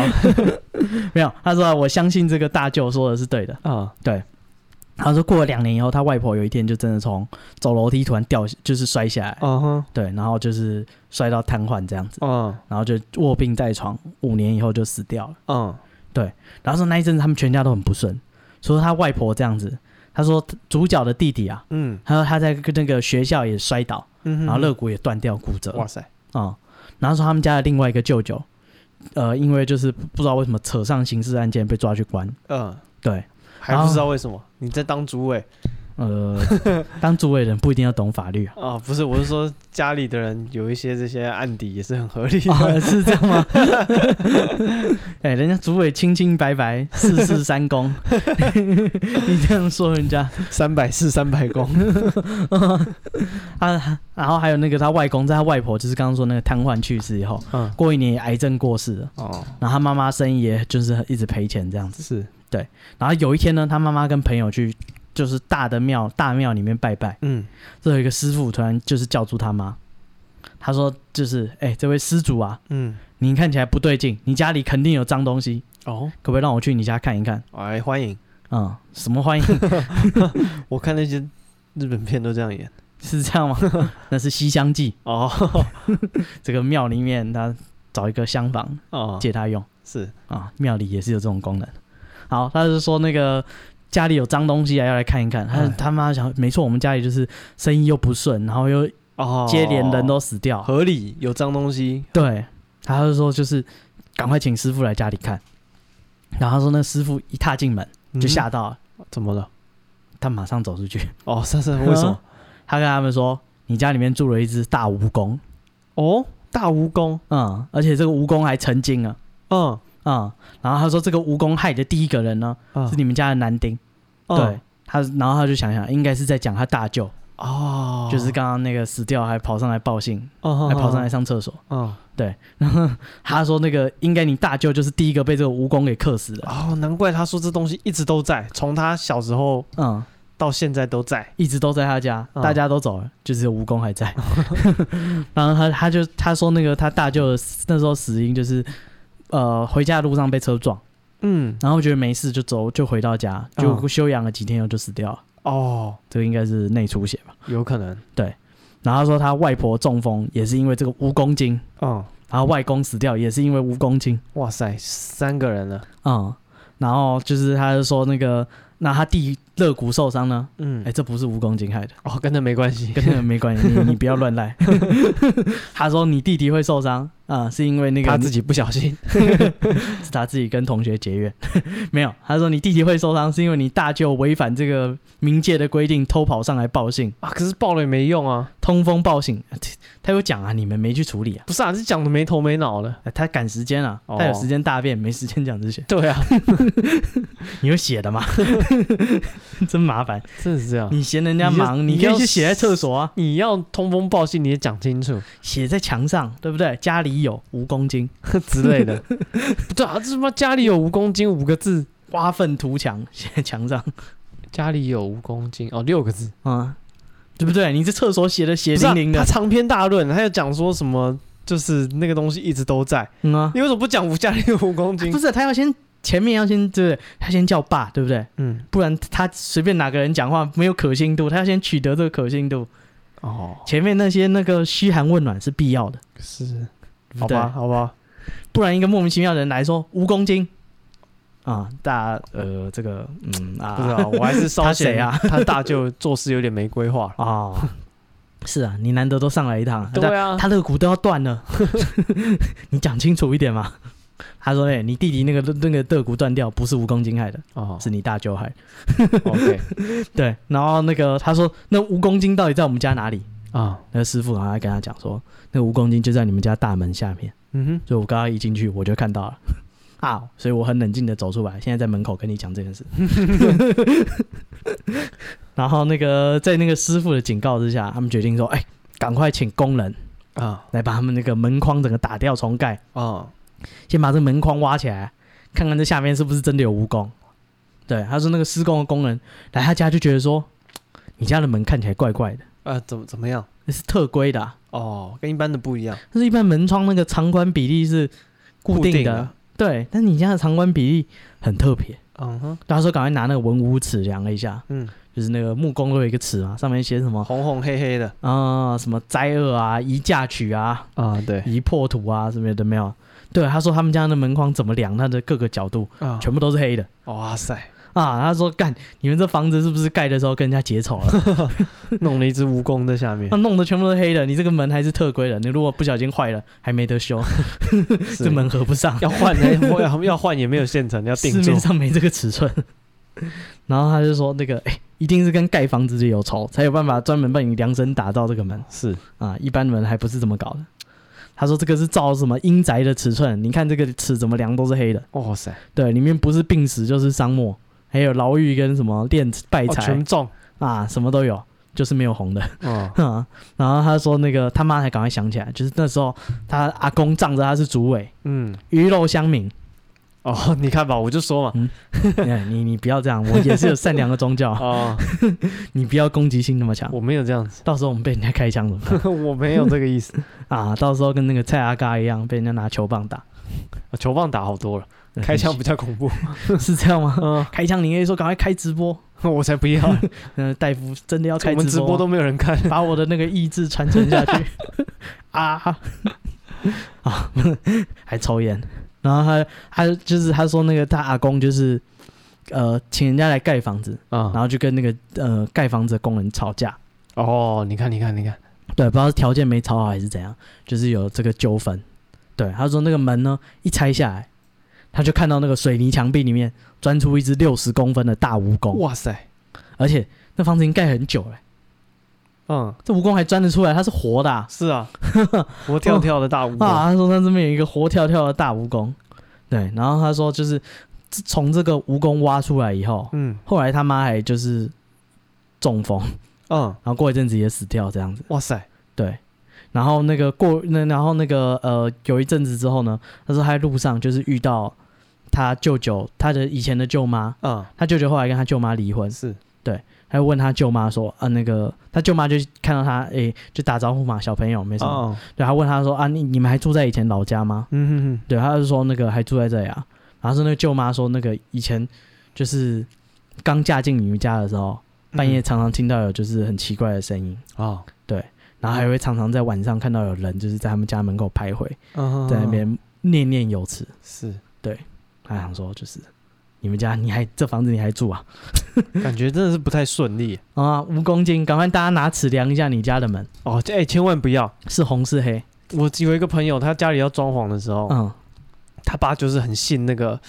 [LAUGHS] 没有，他说我相信这个大舅说的是对的，啊，对。他说过了两年以后，他外婆有一天就真的从走楼梯突然掉，就是摔下来。嗯哼，对，然后就是摔到瘫痪这样子。嗯，然后就卧病在床，五年以后就死掉了。嗯，对。然后说那一阵子他们全家都很不顺，说他外婆这样子。他说主角的弟弟啊，嗯，他说他在那个学校也摔倒，嗯哼，然后肋骨也断掉骨折。哇塞，嗯，然后说他们家的另外一个舅舅，呃，因为就是不知道为什么扯上刑事案件被抓去关。嗯，对。还不知道为什么你在当主委？呃，[LAUGHS] 当主委人不一定要懂法律啊。[LAUGHS] 哦，不是，我是说家里的人有一些这些案底也是很合理的。哦，是这样吗？[LAUGHS] 哎，人家主委清清白白，四世三公，你这样说人家三百世三百公啊。然后还有那个他外公，在他外婆就是刚刚说那个瘫痪去世以后，嗯，过一年癌症过世了。哦，然后他妈妈生意也就是一直赔钱这样子。是。对，然后有一天呢，他妈妈跟朋友去，就是大的庙大庙里面拜拜。嗯，这有一个师傅突然就是叫住他妈，他说：“就是，哎，这位施主啊，嗯，你看起来不对劲，你家里肯定有脏东西哦，可不可以让我去你家看一看？”哎，欢迎，嗯，什么欢迎？[LAUGHS] 我看那些日本片都这样演，[LAUGHS] 是这样吗？[LAUGHS] 那是《西厢记》哦，这个庙里面他找一个厢房哦，借他用，是啊，庙里也是有这种功能。好，他就说那个家里有脏东西啊，要来看一看。他他妈想，没错，我们家里就是生意又不顺，然后又哦，接连人都死掉，合理有脏东西。对，他就说就是赶快请师傅来家里看。然后他说那师傅一踏进门就吓到了，怎么了？他马上走出去。哦，是是，为什么？他跟他们说，你家里面住了一只大蜈蚣。哦，大蜈蚣，嗯，而且这个蜈蚣还成精了。嗯。啊、嗯，然后他说这个蜈蚣害的第一个人呢，嗯、是你们家的男丁，嗯、对他，然后他就想想，应该是在讲他大舅，哦，就是刚刚那个死掉还跑上来报信，还跑上来上厕所。嗯，对。然 [LAUGHS] 后他说那个应该你大舅就是第一个被这个蜈蚣给克死的。哦，难怪他说这东西一直都在，从他小时候嗯。到现在都在，一直都在他家，大家都走了，就只有蜈蚣还在。[LAUGHS] 然后他他就他说那个他大舅的那时候死因就是呃回家的路上被车撞，嗯，然后觉得没事就走就回到家就休养了几天后就死掉了。哦，这个应该是内出血吧？有可能。对，然后他说他外婆中风也是因为这个蜈蚣精。嗯，然后外公死掉也是因为蜈蚣精。哇塞，三个人了。嗯，然后就是他就说那个。那他弟肋骨受伤呢？嗯，哎，这不是蜈蚣精害的哦，跟他没关系，跟他没关系，你你不要乱赖。[LAUGHS] 他说你弟弟会受伤啊，是因为那个他自己不小心，[LAUGHS] 是他自己跟同学结怨。[LAUGHS] 没有，他说你弟弟会受伤是因为你大舅违反这个冥界的规定，偷跑上来报信啊。可是报了也没用啊，通风报信，他有讲啊，你们没去处理啊？不是啊，是讲的没头没脑的。他赶时间啊，他有时间大便，没时间讲这些。对啊，[LAUGHS] 你有写的吗？真麻烦，真的是这样。你嫌人家忙，你可以去写在厕所啊。你要通风报信，你也讲清楚，写在墙上，对不对？家里有蜈蚣精之类的。不对啊，这什么家里有蜈蚣精五个字，挖粪图墙，[LAUGHS] 写在墙上。家里有蜈蚣精哦，六个字啊，对不对？你这厕所写的血淋淋的，他长篇大论，他又讲说什么，就是那个东西一直都在。嗯啊，你为什么不讲家里有蜈蚣精？不是，他要先。前面要先对，他先叫爸，对不对？嗯，不然他随便哪个人讲话没有可信度，他要先取得这个可信度。哦，前面那些那个嘘寒问暖是必要的，是，好吧，好吧，不然一个莫名其妙的人来说蜈蚣精啊，大呃这个嗯啊，不知道，我还是烧 [LAUGHS] 谁啊？[LAUGHS] 他大舅做事有点没规划 [LAUGHS] 啊。是啊，你难得都上来一趟，对啊，他肋骨都要断了，你讲清楚一点嘛。他说：“哎、欸，你弟弟那个那个肋骨断掉，不是蜈蚣精害的，哦，是你大舅害。”OK，对。然后那个他说：“那蜈蚣精到底在我们家哪里啊？”哦、那个师傅好像跟他讲说：“那个蜈蚣精就在你们家大门下面。”嗯哼。所以我刚刚一进去我就看到了 [LAUGHS] 啊，所以我很冷静的走出来，现在在门口跟你讲这件事。[LAUGHS] 然后那个在那个师傅的警告之下，他们决定说：“哎、欸，赶快请工人啊，来把他们那个门框整个打掉重盖啊。哦”先把这门框挖起来，看看这下面是不是真的有蜈蚣。对，他说那个施工的工人来他家就觉得说，你家的门看起来怪怪的。呃，怎么怎么样？那是特规的、啊、哦，跟一般的不一样。但是一般门窗那个长宽比例是固定的，定的对。但你家的长宽比例很特别。嗯哼。他说赶快拿那个文武尺量了一下，嗯，就是那个木工都有一个尺嘛，上面写什么红红黑黑的啊、呃，什么灾厄啊，移嫁娶啊，啊对，移破土啊，什么的没有。对，他说他们家的门框怎么量，它的各个角度啊，全部都是黑的。哇塞啊！他说干，你们这房子是不是盖的时候跟人家结仇了？[LAUGHS] 弄了一只蜈蚣在下面，他弄的全部都是黑的。你这个门还是特规的，你如果不小心坏了，还没得修 [LAUGHS] [LAUGHS] 这门合不上，要换要要换也没有现成，要定做。市面上没这个尺寸。然后他就说那个，哎，一定是跟盖房子的有仇，才有办法专门帮你量身打造这个门。是啊，一般门还不是这么搞的。他说：“这个是照什么阴宅的尺寸？你看这个尺怎么量都是黑的。哇塞！对，里面不是病死就是丧末，还有牢狱跟什么练败财，全中啊，什么都有，就是没有红的。[LAUGHS] 哦，[LAUGHS] 然后他说那个他妈才赶快想起来，就是那时候他阿公仗着他是主委，嗯，鱼肉乡民。”哦，[LAUGHS] 你看吧，我就说嘛，嗯，[LAUGHS] 你你不要这样，我也是有善良的宗教。哦，[LAUGHS] 你不要攻击性那么强，我没有这样子，到时候我们被人家开枪怎么办？我没有这个意思。啊，到时候跟那个蔡阿嘎一样，被人家拿球棒打，球棒打好多了，开枪比较恐怖，是这样吗？嗯，开枪你可以说赶快开直播，我才不要，嗯，大夫真的要开直播，我们直播都没有人看，把我的那个意志传承下去。啊。啊，还抽烟。然后他他就是他说那个他阿公就是呃请人家来盖房子啊，然后就跟那个呃盖房子的工人吵架哦，你看你看你看，对，不知道是条件没吵好还是怎样，就是有这个纠纷。对，他说那个门呢一拆下来，他就看到那个水泥墙壁里面钻出一只六十公分的大蜈蚣，哇塞！而且那房子已经盖很久了。嗯，这蜈蚣还钻得出来，它是活的。啊。是啊，[LAUGHS] 活跳跳的大蜈蚣。啊，他说他这边有一个活跳跳的大蜈蚣。对，然后他说就是从这个蜈蚣挖出来以后，嗯，后来他妈还就是中风嗯，然后过一阵子也死掉，这样子。哇塞，对。然后那个过那然后那个呃，有一阵子之后呢，他说他在路上就是遇到他舅舅，他的以前的舅妈，嗯，他舅舅后来跟他舅妈离婚，是对，他就问他舅妈说啊，那个他舅妈就看到他，哎，就打招呼嘛，小朋友没什么，哦、对，他问他说啊，你你们还住在以前老家吗？嗯哼哼，对，他就说那个还住在这里啊，然后是那个舅妈说那个以前就是刚嫁进你们家的时候，半夜常常听到有就是很奇怪的声音。啊，哦、对。然后还会常常在晚上看到有人就是在他们家门口徘徊，在那边念念有词。是。对，他想说就是你们家你还这房子你还住啊？[LAUGHS] 感觉真的是不太顺利啊！五公斤，赶快大家拿尺量一下你家的门哦！哎，千万不要是红是黑。我有一个朋友，他家里要装潢的时候，嗯，他爸就是很信那个。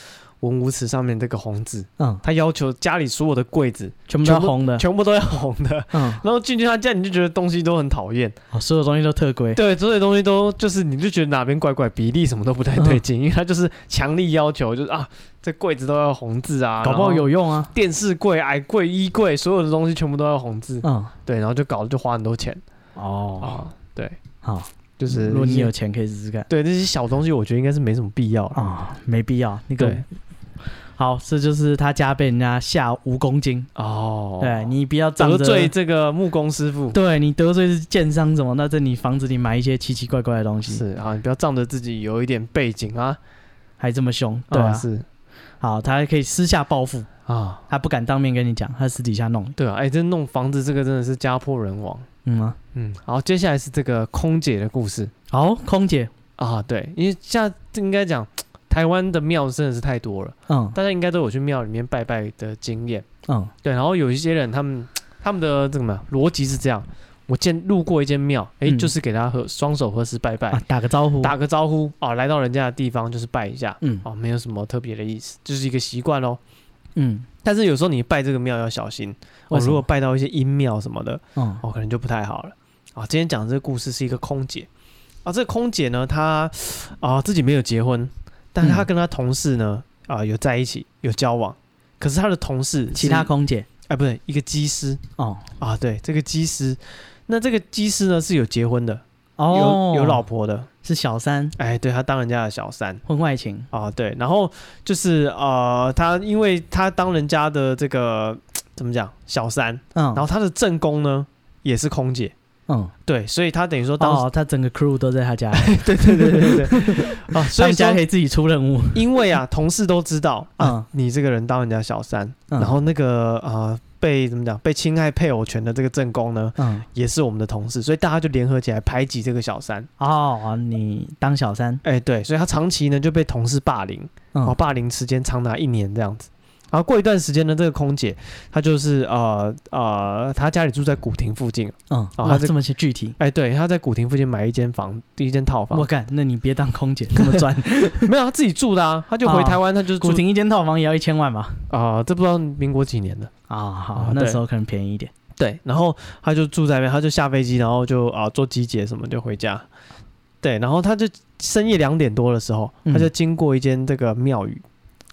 文武祠上面这个红字，嗯，他要求家里所有的柜子全部都要红的，全部都要红的，嗯，[LAUGHS] 然后进去他家你就觉得东西都很讨厌，哦，所有东西都特规，对，所有东西都就是你就觉得哪边怪怪，比例什么都不太对劲，因为他就是强力要求，就是啊，这柜子都要红字啊，搞不好有用啊，电视柜、矮柜、衣柜，所有的东西全部都要红字，嗯，对，然后就搞得就花很多钱，哦，啊，对，好，就是如果你有钱可以试试看，对，那些小东西我觉得应该是没什么必要啊，没必要，那个。好，这就是他家被人家下蜈蚣精哦。对，你不要得罪这个木工师傅，对，你得罪是建商什么？那在你房子里买一些奇奇怪怪的东西是啊，你不要仗着自己有一点背景啊，还这么凶，对啊，是。好，他还可以私下报复啊，他不敢当面跟你讲，他私底下弄。对啊，哎，这弄房子这个真的是家破人亡，嗯啊？嗯。好，接下来是这个空姐的故事。好，空姐啊，对，因为现在应该讲。台湾的庙真的是太多了，嗯，大家应该都有去庙里面拜拜的经验，嗯，对。然后有一些人，他们 [TSK] 他们的这个什么逻辑是这样：我见路过一间庙，哎，就是给他合双手合十拜拜，打个招呼，打个招呼啊，来到人家的地方就是拜一下，嗯，哦，没有什么特别的意思，就是一个习惯喽，嗯。但是有时候你拜这个庙要小心，哦，如果拜到一些阴庙什么的，嗯，哦，可能就不太好了。啊，今天讲的这个故事是一个空姐，啊，这个空姐呢，她啊自己没有结婚。但是他跟他同事呢，啊、呃，有在一起，有交往。可是他的同事，其他空姐，哎，不对，一个机师。哦，啊，对，这个机师，那这个机师呢是有结婚的，哦，有有老婆的，是小三，哎，对，他当人家的小三，婚外情？啊，对，然后就是呃，他因为他当人家的这个怎么讲小三，嗯，然后他的正宫呢也是空姐。嗯，对，所以他等于说当，哦，他整个 crew 都在他家，对对对对对，啊，[LAUGHS] 所以家可以自己出任务，因为啊，同事都知道啊，你这个人当人家小三，然后那个啊，被怎么讲，被侵害配偶权的这个正宫呢，嗯，也是我们的同事，所以大家就联合起来排挤这个小三。哦，你当小三，哎，对，所以他长期呢就被同事霸凌，哦，霸凌时间长达一年这样子。然后过一段时间呢，这个空姐她就是呃呃，她家里住在古亭附近，嗯，啊，这么些具体，哎，对，她在古亭附近买一间房，第一间套房。我干，那你别当空姐这么赚，[LAUGHS] [LAUGHS] 没有，她自己住的啊，她就回台湾，她就是古亭一间套房也要一千万吧？啊，这不知道民国几年的啊，好，那时候可能便宜一点。对，然后她就住在那边，她就下飞机，然后就啊坐机姐什么就回家。对，然后她就深夜两点多的时候，她就经过一间这个庙宇。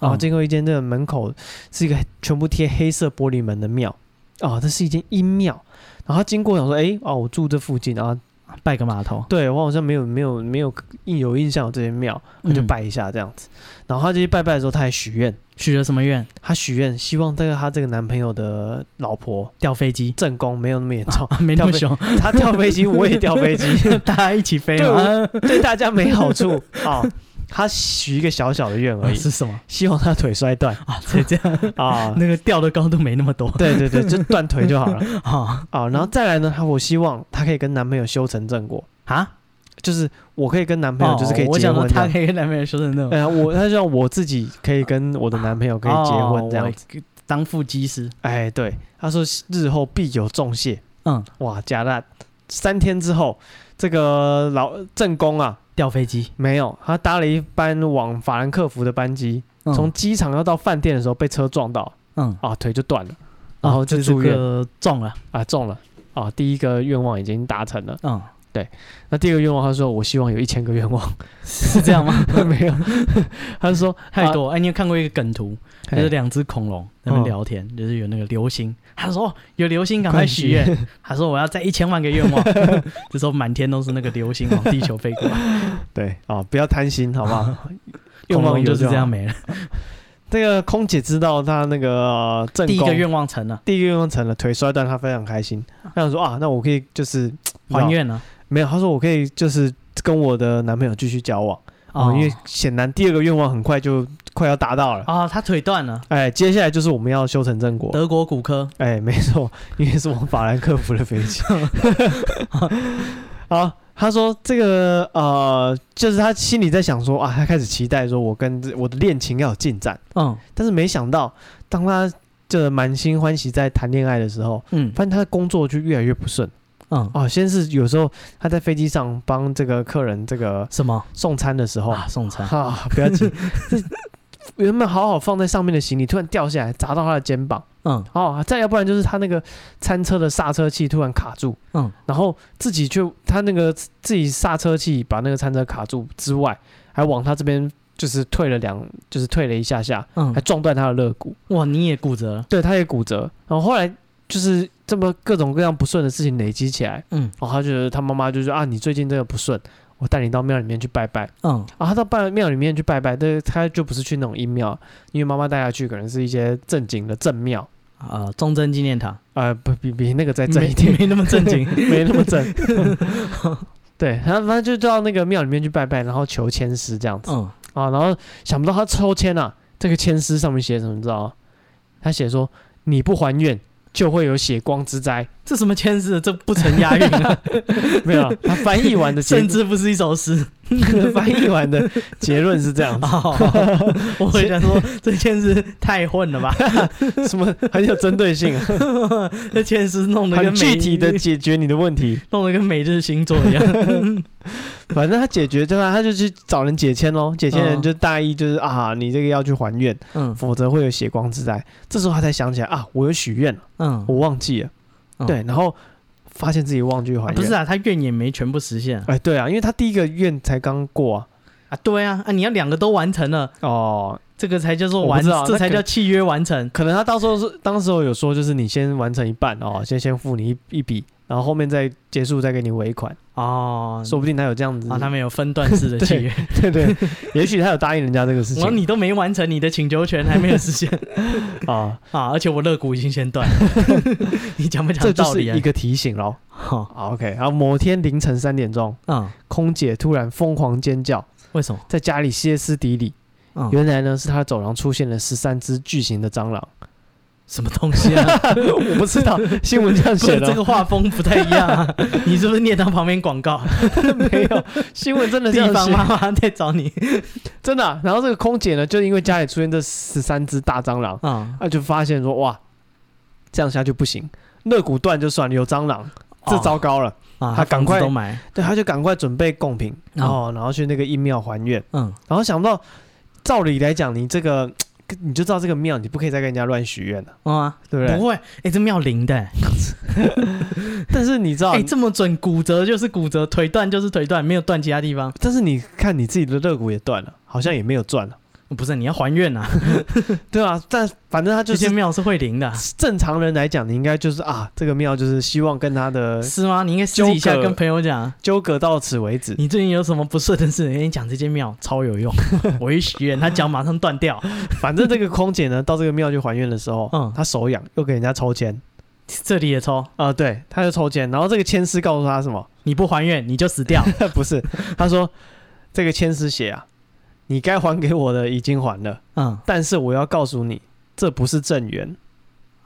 啊，经过一间这个门口是一个全部贴黑色玻璃门的庙，哦，这是一间阴庙。然后他经过想说，哎，哦，我住这附近，然后拜个码头。对，我好像没有没有没有印有印象有这间庙，我就拜一下这样子。然后他这些拜拜的时候，他还许愿，许了什么愿？他许愿希望这个他这个男朋友的老婆掉飞机，正宫没有那么严重，[LAUGHS] 没那么凶。他掉飞机，我也掉飞机，[LAUGHS] 大家一起飞，对，对大家没好处 [LAUGHS] 啊。他许一个小小的愿而已，是什么？希望他腿摔断啊！所以这样 [LAUGHS] 啊，那个掉的高度没那么多。对对对，[LAUGHS] 就断腿就好了啊啊！然后再来呢，他我希望他可以跟男朋友修成正果啊，就是我可以跟男朋友就是可以结婚。我想说他可以跟男朋友修成正果。哎呀，我他希望我自己可以跟我的男朋友可以结婚这样子，当副机师。哎，对，他说日后必有重谢。嗯，哇，假的，三天之后，这个老正宫啊。掉飞机。没有，他搭了一班往法兰克福的班机，从机场要到饭店的时候被车撞到，嗯。啊腿就断了，然后就住院，中了。啊撞了。啊，第一个愿望已经达成了，嗯对，那第二个愿望，他说我希望有一千个愿望，[LAUGHS] 是这样吗？[LAUGHS] 没有，[LAUGHS] 他是说太多。哎，你有看过一个梗图，就是两只恐龙在那边聊天，就是有那个流星。他说有流星，赶快许愿。他说我要再一千万个愿望，这时候满天都是那个流星往地球飞过来。对啊，不要贪心，好不好？愿望就是这样没了。这个空姐知道她那个正第一个愿望成了，第一个愿望成了，腿摔断，她非常开心。她想说啊，那我可以就是还愿了。没有，她说我可以就是跟我的男朋友继续交往啊，因为显然第二个愿望很快就快要达到了啊。他腿断了，哎，接下来就是我们要修成正果。德国骨科，哎，没错，[LAUGHS] 因为是往法兰克福的飞机。[LAUGHS] 好。他说：“这个呃，就是他心里在想说啊，他开始期待说，我跟我的恋情要有进展。嗯，但是没想到，当他这满心欢喜在谈恋爱的时候，嗯，发现他的工作就越来越不顺。嗯，哦，先是有时候他在飞机上帮这个客人这个什么？送餐的时候，啊，送餐。啊，不要紧，[LAUGHS] 原本好好放在上面的行李突然掉下来砸到他的肩膀。”嗯，哦，再要不然就是他那个餐车的刹车器突然卡住，嗯，然后自己就他那个自己刹车器把那个餐车卡住之外，还往他这边就是退了两，就是退了一下下，嗯，还撞断他的肋骨。哇，你也骨折？对，他也骨折。然后后来就是这么各种各样不顺的事情累积起来，嗯，然后他觉得他妈妈就说啊，你最近这个不顺，我带你到庙里面去拜拜，嗯，然后他到拜庙里面去拜拜，但他就不是去那种阴庙，因为妈妈带他去可能是一些正经的正庙。啊，忠贞纪念堂啊，不比比那个再正一点，没那么正经，[LAUGHS] 没那么正。[LAUGHS] 对，然后反正就到那个庙里面去拜拜，然后求签诗这样子。嗯啊，然后想不到他抽签啊，这个签诗上面写什么，你知道吗？他写说，你不还愿，就会有血光之灾。这什么签字？这不成押韵啊？[LAUGHS] 没有，他翻译完的甚至不是一首诗。[LAUGHS] 翻译完的结论是这样子。我会想说，这签诗太混了吧？[LAUGHS] 什么很有针对性啊？这签诗弄得跟很具体的解决你的问题，弄得跟每日星座一样。[LAUGHS] 反正他解决对吧？他就去找人解签喽。解签人就大意就是啊，你这个要去还愿，嗯，否则会有血光之灾。这时候他才想起来啊，我有许愿了，嗯，我忘记了。对，然后发现自己忘记还愿，不是啊，他愿也没全部实现。哎，对啊，因为他第一个愿才刚过啊，啊，对啊，啊，你要两个都完成了哦，这个才叫做完，这才叫契约完成。可能他到时候是当时候有说，就是你先完成一半哦，先先付你一一笔。然后后面再结束，再给你尾款哦，说不定他有这样子啊，他没有分段式的契约，[LAUGHS] 对对，也许他有答应人家这个事情。然后你都没完成你的请求权，还没有实现 [LAUGHS] 啊啊！而且我肋骨已经先断了，[LAUGHS] 你讲不讲道理？这就是一个提醒喽。好，OK。然后某天凌晨三点钟，嗯，空姐突然疯狂尖叫，为什么？在家里歇斯底里。原来呢，是他走廊出现了十三只巨型的蟑螂。什么东西啊？[LAUGHS] 我不知道，新闻这样写的。这个画风不太一样啊！[LAUGHS] 你是不是念到旁边广告？[LAUGHS] 没有，新闻真的这样写。地方妈妈在找你，真的、啊。然后这个空姐呢，就因为家里出现这十三只大蟑螂，啊、嗯，就发现说哇，这样下去不行，肋骨断就算了，有蟑螂，这糟糕了。哦、他赶快，对，他就赶快准备贡品，然后然后去那个阴庙还愿。嗯，然后想不到，照理来讲，你这个。你就知道这个庙，你不可以再跟人家乱许愿了，啊，对不对？不会，哎，这庙灵的，[LAUGHS] 但是你知道，哎，这么准，骨折就是骨折，腿断就是腿断，没有断其他地方。但是你看你自己的肋骨也断了，好像也没有断了。不是，你要还愿啊，[LAUGHS] 对啊，但反正他就是这些庙是会灵的。正常人来讲，你应该就是啊，这个庙就是希望跟他的是吗？你应该私底下跟朋友讲，纠葛到此为止。你最近有什么不顺的事？跟你讲，这间庙超有用，[LAUGHS] 我一许愿，他脚马上断掉。反正这个空姐呢，到这个庙去还愿的时候，嗯，她手痒，又给人家抽签，这里也抽啊，对，他就抽签，然后这个签师告诉他什么？你不还愿，你就死掉。[LAUGHS] 不是，他说这个签师写啊。你该还给我的已经还了，嗯，但是我要告诉你，这不是正缘，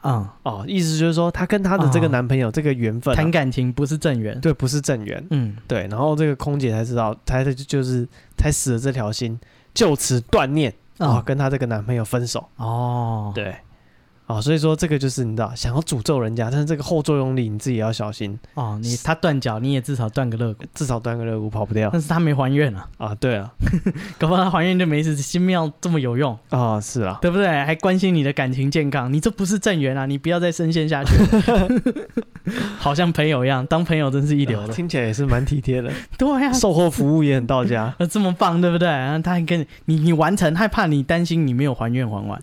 嗯，哦，意思就是说，她跟她的这个男朋友、哦、这个缘分、啊、谈感情不是正缘，对，不是正缘，嗯，对，然后这个空姐才知道，才就是才死了这条心，就此断念啊、嗯。哦，跟她这个男朋友分手，哦，对，啊，所以说这个就是你知道，想要诅咒人家，但是这个后作用力你自己也要小心哦。你他断脚，你也至少断个肋骨，至少断个肋骨跑不掉。但是他没还愿啊。啊，对啊，[LAUGHS] 搞不好他还愿就没事。心庙这么有用啊，是啊，对不对？还关心你的感情健康，你这不是正缘啊！你不要再深陷下去，[LAUGHS] 好像朋友一样，当朋友真是一流的。听起来也是蛮体贴的。[LAUGHS] 对呀，售后服务也很到家，这么棒，对不对？然后他还跟你，你你完成，害怕你担心你没有还愿还完。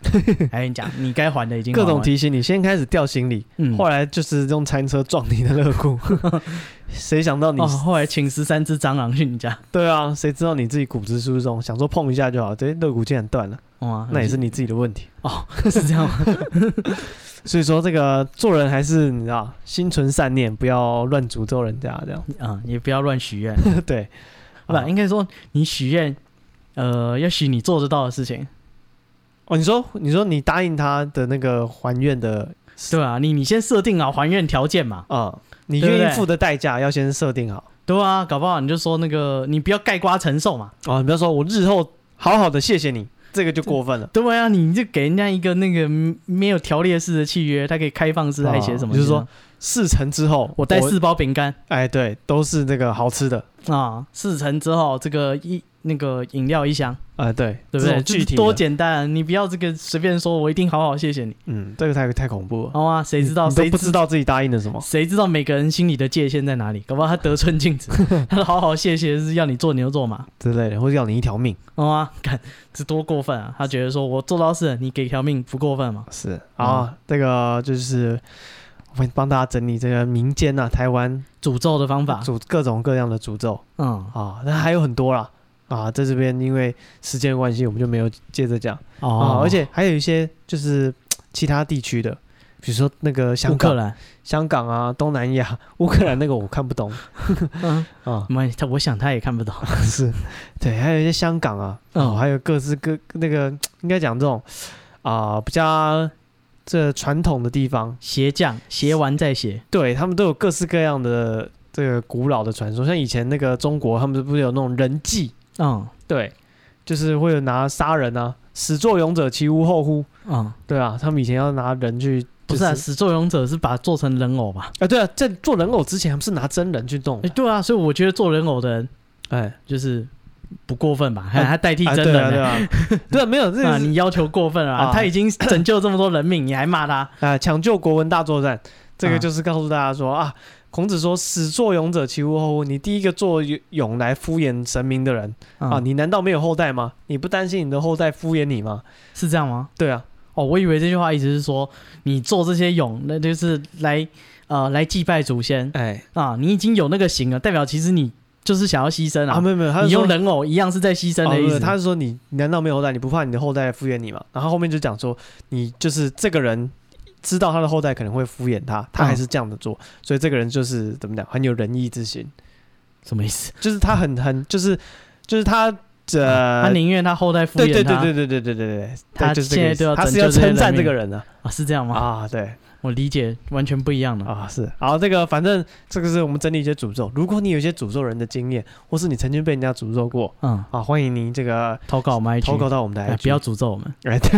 还跟你讲，你该还的已经各种提醒你，先开始掉行李，嗯，后来就是用餐车撞你的肋骨，[LAUGHS] 谁想到你？后来请十三只蟑螂去你家，对啊，谁知道你自己骨质疏松，想说碰一下就好，这肋骨竟然断了，哇，那也是你自己的问题。哦，[LAUGHS] 是这样吗？[LAUGHS] 所以说这个做人还是你知道，心存善念，不要乱诅咒人家这样，啊，也不要乱许愿，对，不，应该说你许愿，呃，要许你做得到的事情。哦，你说，你说你答应他的那个还愿的，对啊，你你先设定好还愿条件嘛，啊、嗯，你愿意付的代价要先设定好，对啊，搞不好你就说那个你不要盖瓜承受嘛，哦，你不要说我日后好好的谢谢你，这个就过分了，对啊，你就给人家一个那个没有条列式的契约，他可以开放式来写什么，就是说事成之后我带四包饼干，哎，对，都是那个好吃的。啊，事成之后这个一。那个饮料一箱啊，对，对不对？具体多简单，你不要这个随便说，我一定好好谢谢你。嗯，这个太太恐怖了。好啊，谁知道？谁不知道自己答应了什么？谁知道每个人心里的界限在哪里？搞不好他得寸进尺，[LAUGHS] 他说好好谢谢是要你做牛做马之类的，或者要你一条命。好啊，看这多过分啊！他觉得说我做到事，你给一条命不过分吗？是啊，这个就是我们帮大家整理这个民间啊，台湾诅咒的方法，诅各种各样的诅咒。嗯啊，那还有很多啦。啊，在这边因为时间关系，我们就没有接着讲哦、啊。而且还有一些就是其他地区的，比如说那个香港、香港啊、东南亚、[LAUGHS] 乌克兰那个我看不懂。[LAUGHS] 嗯啊，没他，我想他也看不懂。[LAUGHS] 是，对，还有一些香港啊，哦、嗯，还有各式各那个应该讲这种啊比较这传统的地方，鞋匠鞋完再鞋，对他们都有各式各样的这个古老的传说，像以前那个中国，他们是不是有那种人祭？嗯，对，就是会有拿杀人啊，始作俑者其无后乎？嗯，对啊，他们以前要拿人去，就是，不是啊，始作俑者是把它做成人偶吧？啊，对啊，在做人偶之前，他们是拿真人去动。哎，对啊，所以我觉得做人偶的人，哎，就是不过分吧？还还代替真人，欸，对啊，对啊，没有，这 [LAUGHS] 啊，你要求过分了啊！他已经拯救这么多人命，你还骂他？啊，抢救国文大作战，这个就是告诉大家说啊。孔子说：“始作俑者，其无后乎？你第一个做俑来敷衍神明的人、嗯、啊，你难道没有后代吗？你不担心你的后代敷衍你吗？是这样吗？对啊。哦，我以为这句话意思是说，你做这些俑，那就是来呃来祭拜祖先。哎啊，你已经有那个形了，代表其实你就是想要牺牲啊。啊，没有没有，你用人偶一样是在牺牲的意思。哦、他是说你，你难道没有后代？你不怕你的后代敷衍你吗？然后后面就讲说，你就是这个人。”知道他的后代可能会敷衍他，他还是这样的做，嗯、所以这个人就是怎么讲，很有仁义之心。什么意思？就是他很很就是就是他这、呃、他宁愿他后代敷衍他。对对对对对对对对，他就是现在都要他是要称赞这个人呢啊，是这样吗？啊，对。我理解完全不一样了啊，是。好，这个反正这个是我们整理一些诅咒。如果你有一些诅咒人的经验，或是你曾经被人家诅咒过，嗯，啊，欢迎您这个投稿我们 IG，投稿到我们的 IG，不要诅咒我们。哎，对，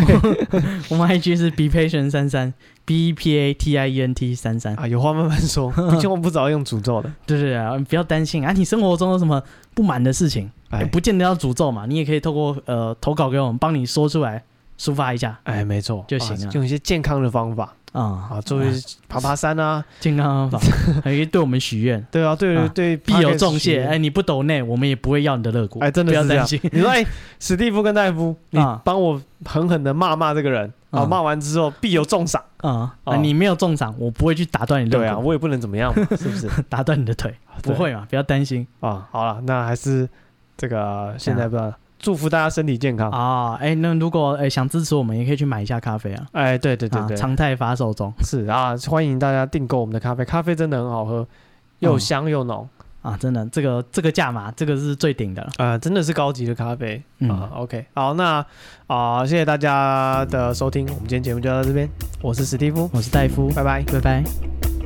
[LAUGHS] 我们 IG 是 be patient 三三 b e p a t i e n t 三三。啊，有话慢慢说，[LAUGHS] 千万不着用诅咒的。[LAUGHS] 对对对啊，不要担心。啊，你生活中有什么不满的事情，哎，不见得要诅咒嘛，你也可以透过呃投稿给我们，帮你说出来，抒发一下。哎，没错就行了，用一些健康的方法。啊啊！作为爬爬山啊，健康方法，[LAUGHS] 还可以对我们许愿。对啊，对对对，必有重谢。哎，你不抖内，我们也不会要你的肋骨。哎，真的不要担心。[LAUGHS] 你说，哎，史蒂夫跟戴夫，你帮我狠狠的骂骂这个人啊！骂完之后必有重赏啊！你没有重赏，我不会去打断你肋骨。对啊，我也不能怎么样，[LAUGHS] 是不是？打断你的腿，不会嘛？不要担心啊。好了，那还是这个现在不知道。祝福大家身体健康啊！哎、欸，那如果哎、欸、想支持我们，也可以去买一下咖啡啊！哎、欸，对对对对，常态发售中是啊，欢迎大家订购我们的咖啡，咖啡真的很好喝，又香又浓、嗯、啊！真的，这个这个价码，这个是最顶的了啊！真的是高级的咖啡、嗯、啊！OK，好，那啊，谢谢大家的收听，我们今天节目就到这边，我是史蒂夫，我是戴夫，拜拜，拜拜。